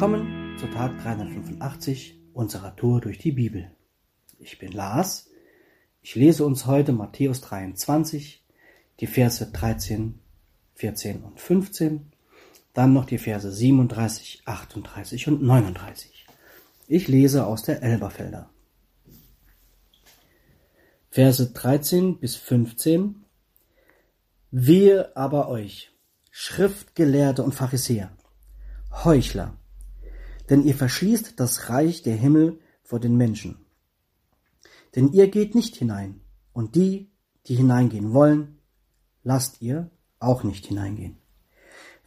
Willkommen zu Tag 385 unserer Tour durch die Bibel. Ich bin Lars. Ich lese uns heute Matthäus 23, die Verse 13, 14 und 15, dann noch die Verse 37, 38 und 39. Ich lese aus der Elberfelder. Verse 13 bis 15. Wehe aber euch, Schriftgelehrte und Pharisäer, Heuchler, denn ihr verschließt das Reich der Himmel vor den Menschen. Denn ihr geht nicht hinein, und die, die hineingehen wollen, lasst ihr auch nicht hineingehen.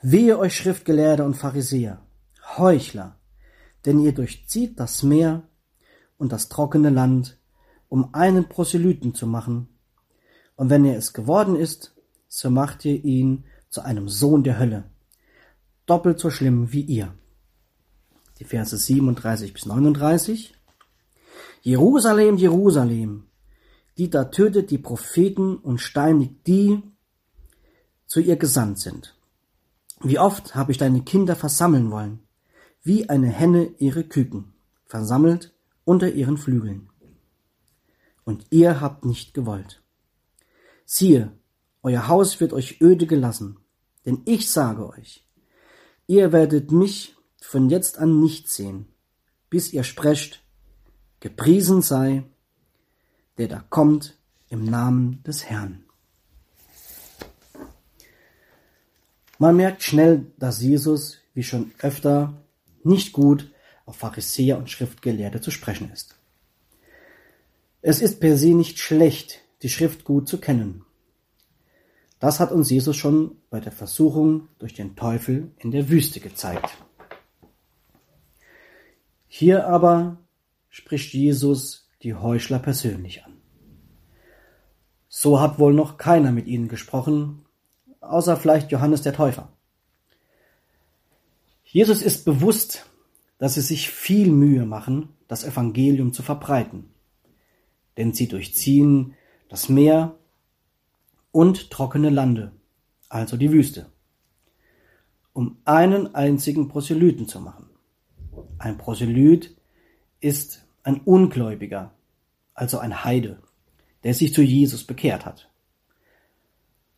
Wehe euch Schriftgelehrte und Pharisäer, Heuchler, denn ihr durchzieht das Meer und das trockene Land, um einen Proselyten zu machen, und wenn er es geworden ist, so macht ihr ihn zu einem Sohn der Hölle, doppelt so schlimm wie ihr die Verse 37 bis 39. Jerusalem, Jerusalem, die da tötet die Propheten und steinigt die, zu ihr gesandt sind. Wie oft habe ich deine Kinder versammeln wollen, wie eine Henne ihre Küken, versammelt unter ihren Flügeln. Und ihr habt nicht gewollt. Siehe, euer Haus wird euch öde gelassen, denn ich sage euch, ihr werdet mich von jetzt an nicht sehen, bis ihr sprecht, gepriesen sei, der da kommt im Namen des Herrn. Man merkt schnell, dass Jesus, wie schon öfter, nicht gut auf Pharisäer und Schriftgelehrte zu sprechen ist. Es ist per se nicht schlecht, die Schrift gut zu kennen. Das hat uns Jesus schon bei der Versuchung durch den Teufel in der Wüste gezeigt. Hier aber spricht Jesus die Heuchler persönlich an. So hat wohl noch keiner mit ihnen gesprochen, außer vielleicht Johannes der Täufer. Jesus ist bewusst, dass sie sich viel Mühe machen, das Evangelium zu verbreiten, denn sie durchziehen das Meer und trockene Lande, also die Wüste, um einen einzigen Proselyten zu machen. Ein Proselyt ist ein Ungläubiger, also ein Heide, der sich zu Jesus bekehrt hat.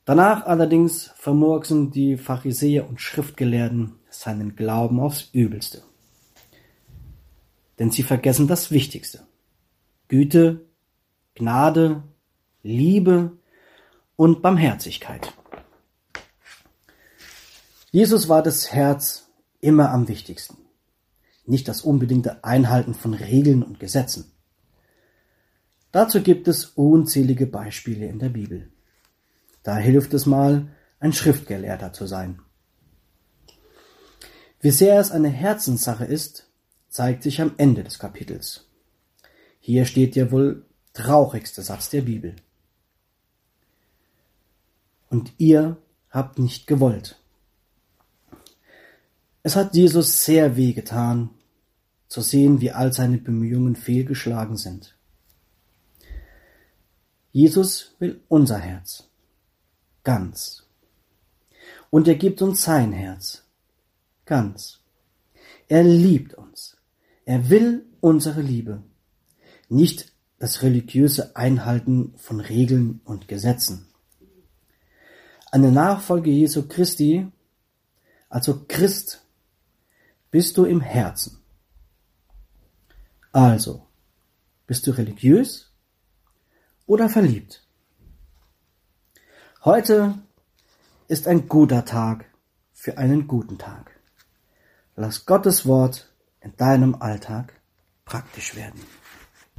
Danach allerdings vermurksen die Pharisäer und Schriftgelehrten seinen Glauben aufs Übelste. Denn sie vergessen das Wichtigste. Güte, Gnade, Liebe und Barmherzigkeit. Jesus war das Herz immer am wichtigsten nicht das unbedingte Einhalten von Regeln und Gesetzen. Dazu gibt es unzählige Beispiele in der Bibel. Da hilft es mal, ein Schriftgelehrter zu sein. Wie sehr es eine Herzenssache ist, zeigt sich am Ende des Kapitels. Hier steht der wohl traurigste Satz der Bibel. Und ihr habt nicht gewollt. Es hat Jesus sehr weh getan, zu sehen, wie all seine Bemühungen fehlgeschlagen sind. Jesus will unser Herz. Ganz. Und er gibt uns sein Herz. Ganz. Er liebt uns. Er will unsere Liebe. Nicht das religiöse Einhalten von Regeln und Gesetzen. Eine Nachfolge Jesu Christi, also Christ bist du im Herzen. Also, bist du religiös oder verliebt? Heute ist ein guter Tag für einen guten Tag. Lass Gottes Wort in deinem Alltag praktisch werden.